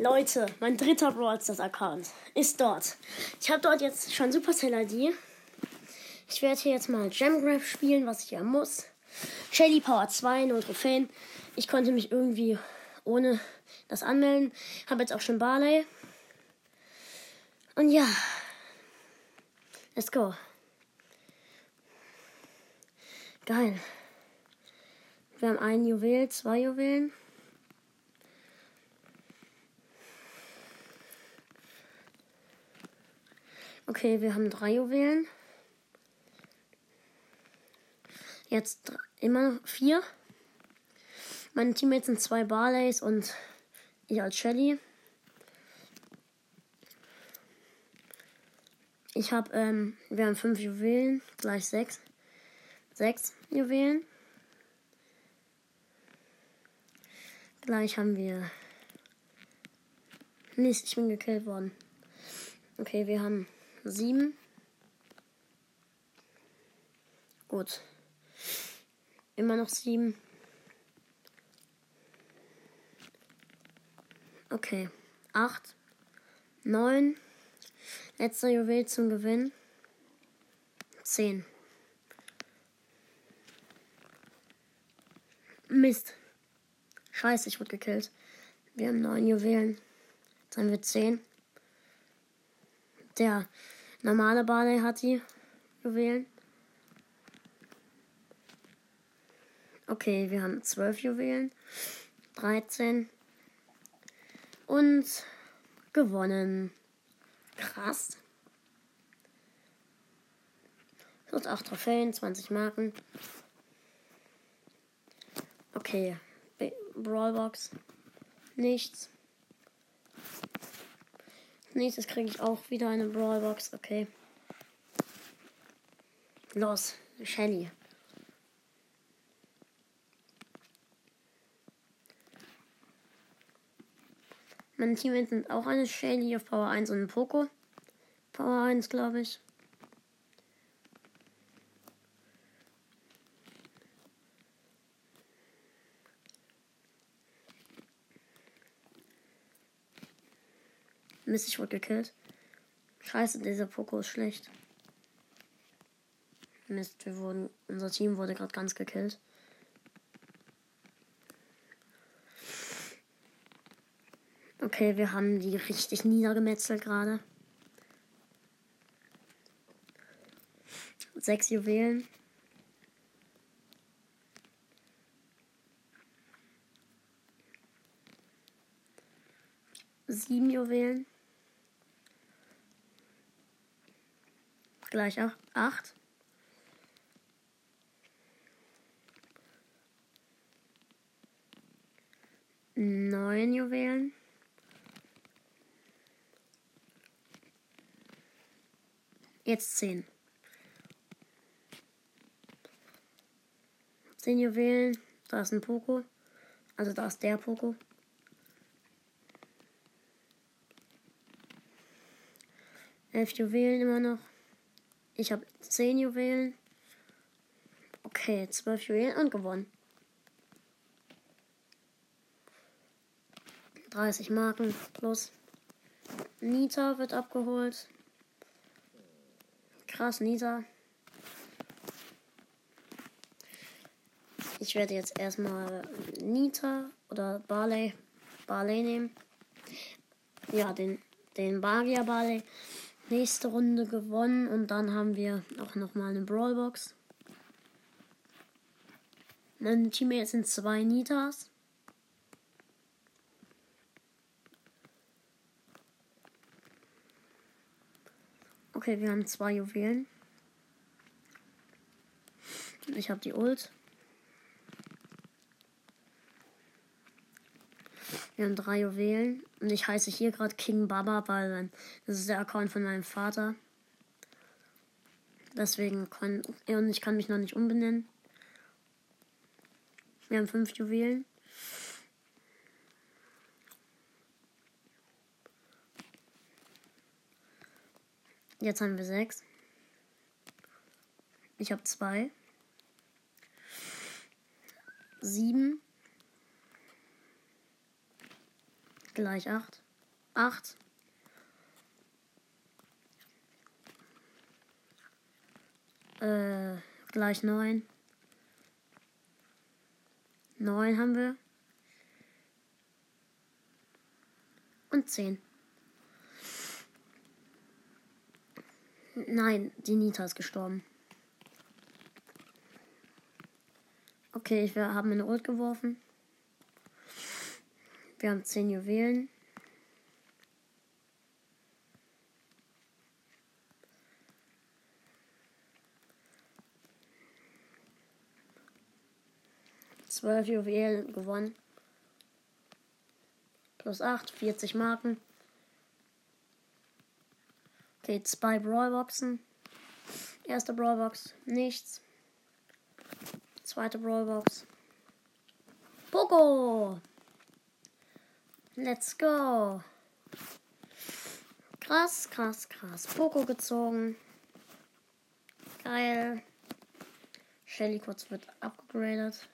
Leute, mein dritter Brawl Stars Account ist dort. Ich habe dort jetzt schon Supercell ID. Ich werde hier jetzt mal Gemgraph spielen, was ich ja muss. Shelly Power 2, 0 Trophäen. Ich konnte mich irgendwie ohne das anmelden. Habe jetzt auch schon Barley. Und ja. Let's go. Geil. Wir haben ein Juwel, zwei Juwelen. Okay, wir haben drei Juwelen. Jetzt immer noch vier. Meine Teammates sind zwei Barleys und ich als Shelly. Ich habe, ähm, wir haben fünf Juwelen, gleich sechs. Sechs Juwelen. Gleich haben wir. Mist, ich bin gekillt worden. Okay, wir haben sieben. Gut. Immer noch sieben. Okay. Acht. Neun. Letzter Juwel zum Gewinn. Zehn. Mist. Scheiße, ich wurde gekillt. Wir haben neun Juwelen. Jetzt haben wir zehn. Der normale Barley hat die Juwelen. Okay, wir haben zwölf Juwelen. 13. Und gewonnen. Krass. Sonst 8 Trophäen, 20 Marken. Okay. Brawlbox. Nichts. Nächstes kriege ich auch wieder eine Brawlbox. Okay. Los, Shelly. Meine Teammates sind auch eine Shelly auf Power 1 und ein Poco. Power 1, glaube ich. Mist, ich wurde gekillt. Scheiße, dieser Poco ist schlecht. Mist, wir wurden, unser Team wurde gerade ganz gekillt. Okay, wir haben die richtig niedergemetzelt gerade. Sechs Juwelen. Sieben Juwelen. Gleich auch 8. Neun Juwelen. Jetzt zehn. Zehn Juwelen. Da ist ein Poko. Also da ist der Poko. Elf Juwelen immer noch. Ich habe 10 Juwelen. Okay, 12 Juwelen und gewonnen. 30 Marken plus. Nita wird abgeholt. Krass, Nita. Ich werde jetzt erstmal Nita oder Barley, Barley nehmen. Ja, den, den Bagia Barley nächste Runde gewonnen und dann haben wir auch nochmal eine Brawlbox. Meine Teammates sind zwei Nitas. Okay, wir haben zwei Juwelen. Ich habe die Ult. Wir haben drei Juwelen. Und ich heiße hier gerade King Baba, weil das ist der Account von meinem Vater. Deswegen kann und ich kann mich noch nicht umbenennen. Wir haben fünf Juwelen. Jetzt haben wir sechs. Ich habe zwei. Sieben. Gleich 8. 8. Äh, gleich 9. 9 haben wir. Und 10. Nein, die Nita ist gestorben. Okay, wir haben eine Ult geworfen. Wir haben 10 Juwelen. Zwölf Juwelen gewonnen. Plus 8, 40 Marken. Okay, zwei Brawlboxen. Erste Brawlbox, nichts. Zweite Brawlbox. Poco! Let's go! Krass, krass, krass. Poco gezogen. Geil. Shelly kurz wird abgegradet.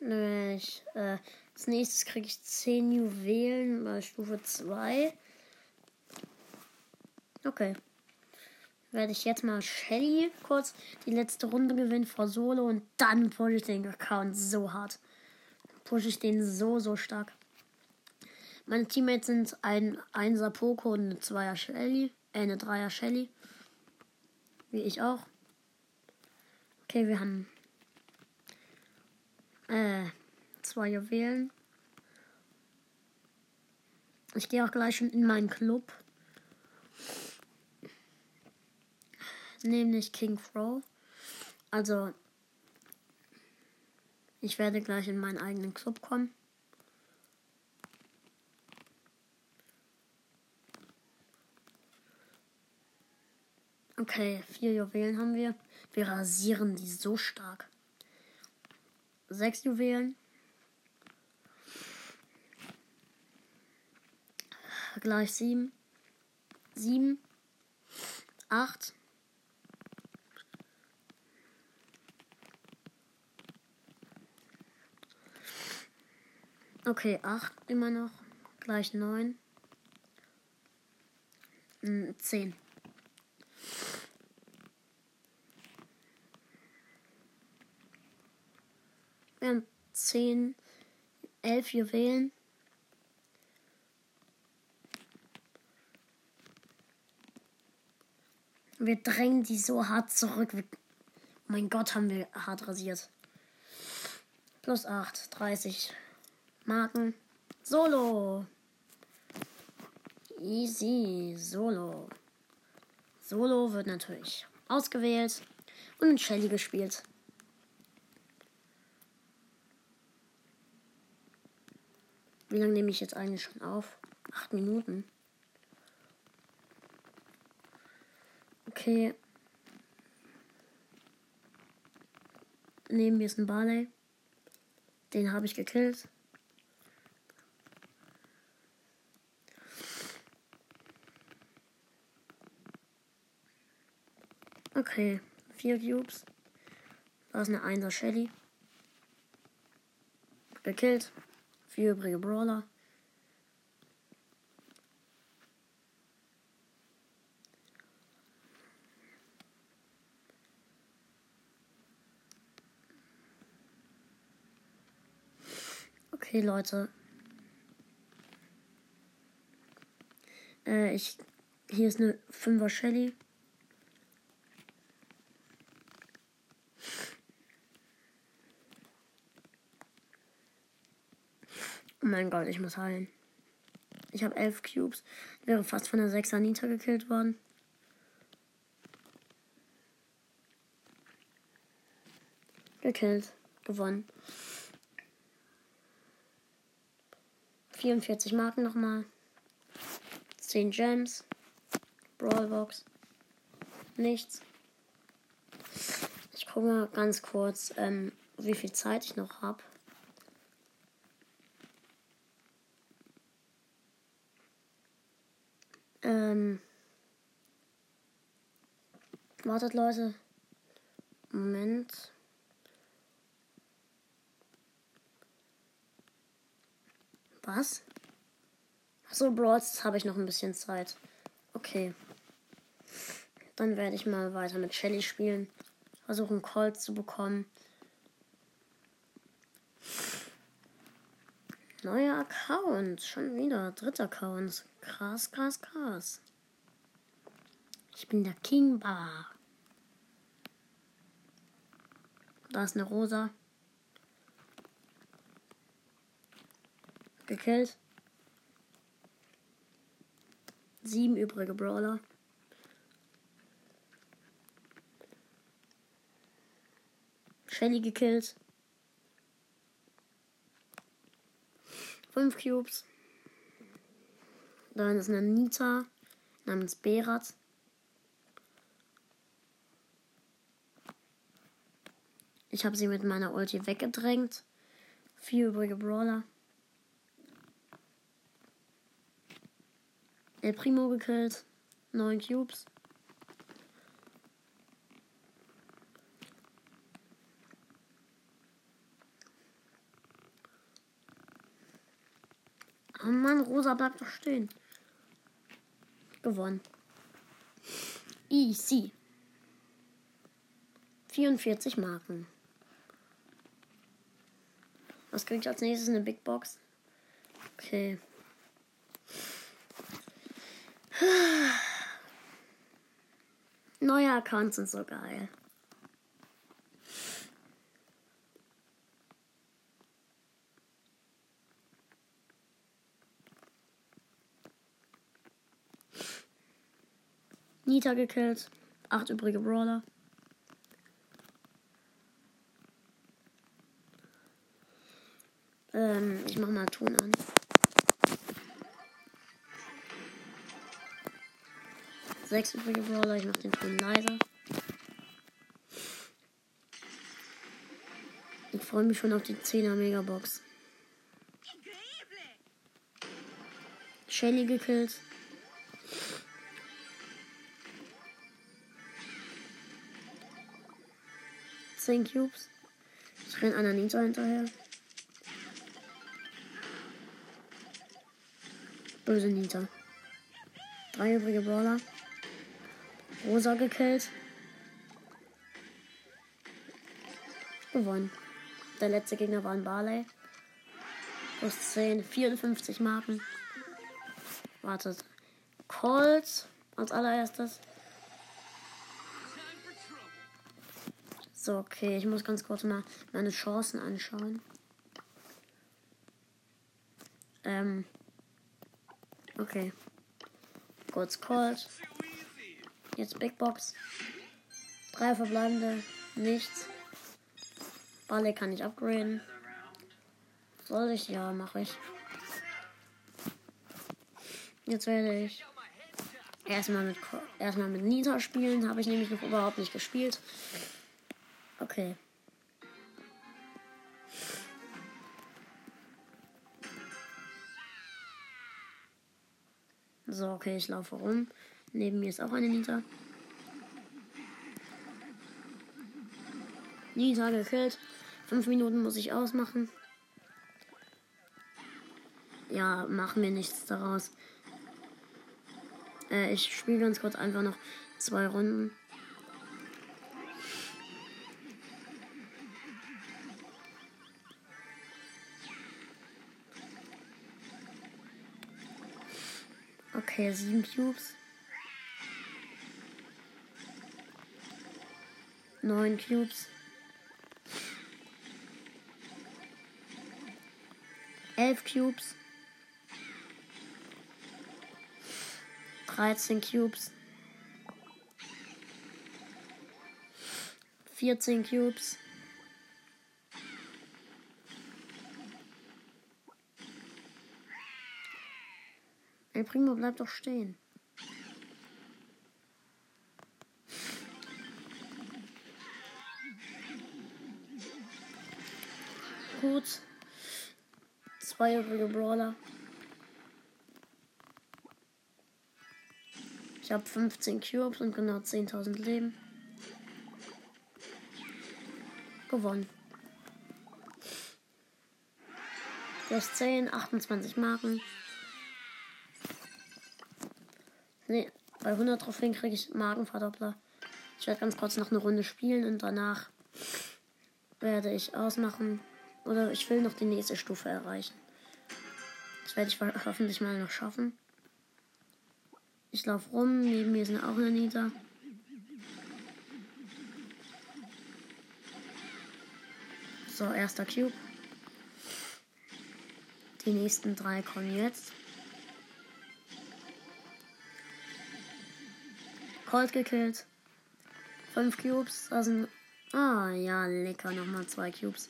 Nämlich, äh, als nächstes kriege ich 10 Juwelen bei Stufe 2. Okay. Werde ich jetzt mal Shelly kurz die letzte Runde gewinnen vor Solo und dann pushe ich den Account so hart. Pushe ich den so, so stark. Meine Teammates sind ein Einser Poco und eine Zweier Shelly. Äh, eine Dreier Shelly. Wie ich auch. Okay, wir haben äh, zwei Juwelen. Ich gehe auch gleich schon in meinen Club. Nämlich King Crow. Also, ich werde gleich in meinen eigenen Club kommen. Okay, vier Juwelen haben wir. Wir rasieren die so stark sechs Juwelen. Gleich sieben. Sieben. Acht. Okay, acht immer noch. Gleich neun. Hm, zehn. Wir haben 10, 11 Juwelen. Wir drängen die so hart zurück. mein Gott, haben wir hart rasiert. Plus 8, 30 Marken. Solo. Easy. Solo. Solo wird natürlich ausgewählt und in Shelly gespielt. Wie lange nehme ich jetzt eigentlich schon auf? Acht Minuten. Okay. Neben mir ist ein Barley. Den habe ich gekillt. Okay, vier Cubes. Da ist eine 1er Shelly. Gekillt. Vier übrige Brawler. Okay, Leute. Äh, ich. Hier ist eine 5er Shelly. Oh mein Gott, ich muss heilen. Ich habe elf Cubes. Wäre fast von der 6 Anita gekillt worden. Gekillt. Gewonnen. 44 Marken nochmal. 10 Gems. Brawlbox. Nichts. Ich gucke mal ganz kurz, ähm, wie viel Zeit ich noch habe. Ähm. Wartet, Leute. Moment. Was? So, Brawls habe ich noch ein bisschen Zeit. Okay. Dann werde ich mal weiter mit Shelly spielen. Versuchen, Colt zu bekommen. Neuer Account. Schon wieder. Dritter Account. Krass, krass, krass. Ich bin der King Bar. Da ist eine Rosa. Gekillt. Sieben übrige Brawler. Shelly gekillt. Fünf Cubes. Dann ist eine Nita namens Berat. Ich habe sie mit meiner Ulti weggedrängt. Vier übrige Brawler. El Primo gekillt. Neun Cubes. Oh Mann, Rosa bleibt doch stehen. Gewonnen. Easy. 44 Marken. Was kriege ich als nächstes? Eine Big Box? Okay. Neue Accounts sind so geil. Nita gekillt. Acht übrige Brawler. Ähm, ich mach mal Ton an. Sechs übrige Brawler, ich mach den Ton leiser. Ich freue mich schon auf die 10er Megabox. Shelly gekillt. Zehn Cubes. Ich renn einer Ninja hinterher. Böse Nita. Drei übrige Brawler. Rosa gekillt. Gewonnen. Der letzte Gegner war ein Barley. Plus 10, 54 Marken. Wartet. Colt als allererstes. So, okay, ich muss ganz kurz mal meine Chancen anschauen. Ähm, Okay. Kurz Cold. Jetzt Big Box. Drei verbleibende. Nichts. Balle kann ich upgraden. Soll ich? Ja, mache ich. Jetzt werde ich erstmal mit, erstmal mit Nita spielen. Habe ich nämlich noch überhaupt nicht gespielt. Okay. So, okay, ich laufe rum. Neben mir ist auch eine Nita. Nita gekillt. Fünf Minuten muss ich ausmachen. Ja, machen wir nichts daraus. Äh, ich spiele ganz kurz einfach noch zwei Runden. Okay, sieben Cubes. Neun Cubes. Elf Cubes. Dreizehn Cubes. Vierzehn Cubes. El Primo bleibt doch stehen. Gut. Zwei übrige Brawler. Ich habe 15 Cubes und genau 10.000 Leben. Gewonnen. Plus 10, 28 Marken. Nee, bei 100 Trophäen kriege ich Magenverdoppler. Ich werde ganz kurz noch eine Runde spielen und danach werde ich ausmachen. Oder ich will noch die nächste Stufe erreichen. Das werde ich hoffentlich mal noch schaffen. Ich laufe rum, neben mir sind auch eine Nita. So, erster Cube. Die nächsten drei kommen jetzt. Colt gekillt. Fünf Cubes. Sind. Ah, ja, lecker. Nochmal zwei Cubes.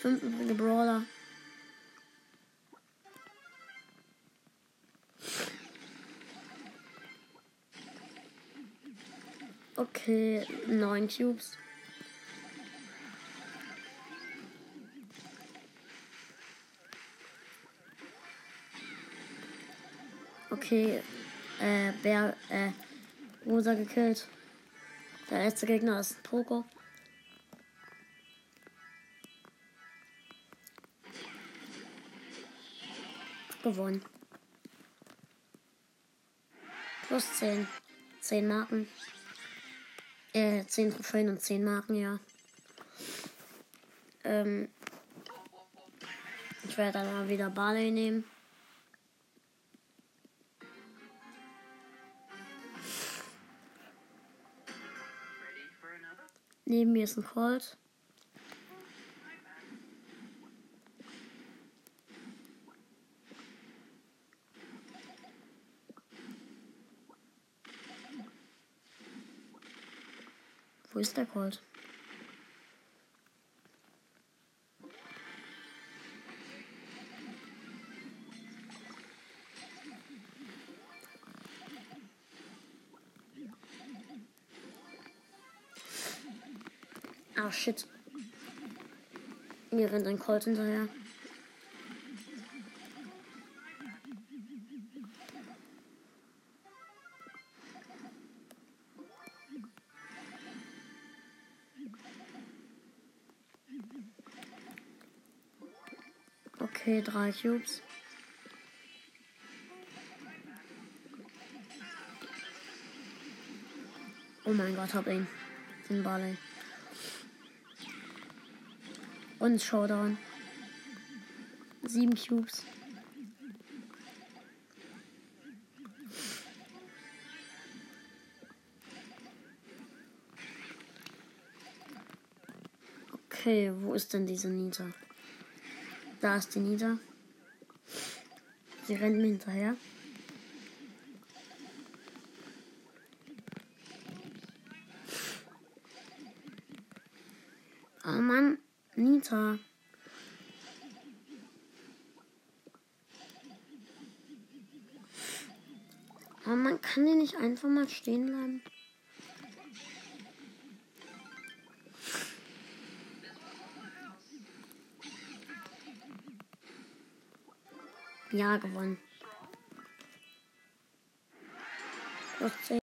Fünf übrige Brawler. Okay, neun Cubes. Okay, äh, Bär, äh, Rosa gekillt. Der letzte Gegner ist Poco. Gewonnen. Plus 10. 10 Marken. Äh, 10 Trophäen und 10 Marken, ja. Ähm, ich werde dann mal wieder Barley nehmen. Neben mir ist ein Colt. Wo ist der Colt? Shit. Mir rennt ein Colt hinterher. Okay, drei Cubes. Oh mein Gott, hab ihn. Den Barley. Und Showdown. Sieben Cubes. Okay, wo ist denn diese Nita? Da ist die Nita. Sie rennt mir hinterher. Oh Mann, Nita. Aber man kann die nicht einfach mal stehen bleiben. Ja, gewonnen. Plus 10.